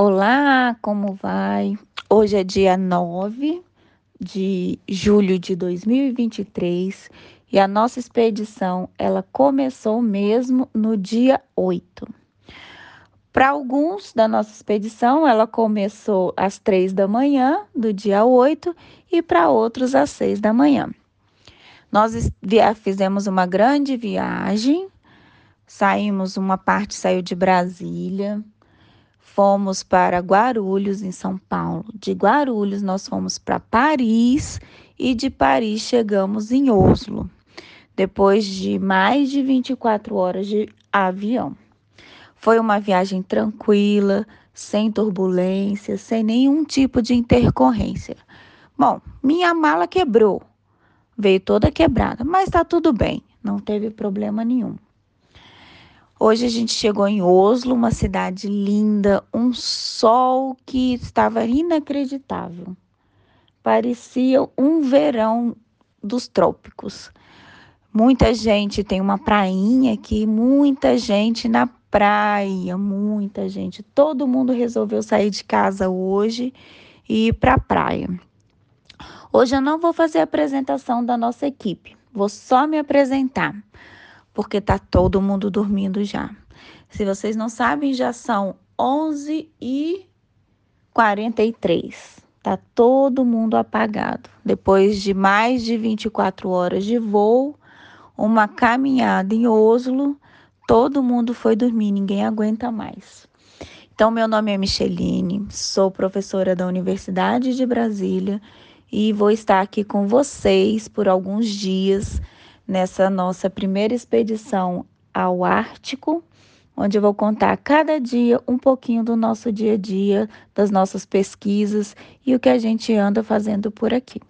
Olá, como vai? Hoje é dia 9 de julho de 2023 e a nossa expedição ela começou mesmo no dia 8. Para alguns da nossa expedição, ela começou às 3 da manhã do dia 8 e para outros às 6 da manhã. Nós fizemos uma grande viagem, saímos, uma parte saiu de Brasília, fomos para Guarulhos, em São Paulo. De Guarulhos, nós fomos para Paris e de Paris chegamos em Oslo, depois de mais de 24 horas de avião. Foi uma viagem tranquila, sem turbulência, sem nenhum tipo de intercorrência. Bom, minha mala quebrou, veio toda quebrada, mas está tudo bem, não teve problema nenhum. Hoje a gente chegou em Oslo, uma cidade linda, um sol que estava inacreditável. Parecia um verão dos trópicos. Muita gente tem uma prainha aqui, muita gente na praia, muita gente. Todo mundo resolveu sair de casa hoje e ir para a praia. Hoje eu não vou fazer a apresentação da nossa equipe, vou só me apresentar porque tá todo mundo dormindo já. Se vocês não sabem, já são 11 e 43. Tá todo mundo apagado. Depois de mais de 24 horas de voo, uma caminhada em Oslo, todo mundo foi dormir, ninguém aguenta mais. Então, meu nome é Micheline, sou professora da Universidade de Brasília e vou estar aqui com vocês por alguns dias nessa nossa primeira expedição ao Ártico, onde eu vou contar cada dia um pouquinho do nosso dia a dia, das nossas pesquisas e o que a gente anda fazendo por aqui.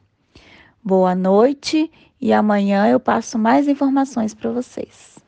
Boa noite e amanhã eu passo mais informações para vocês.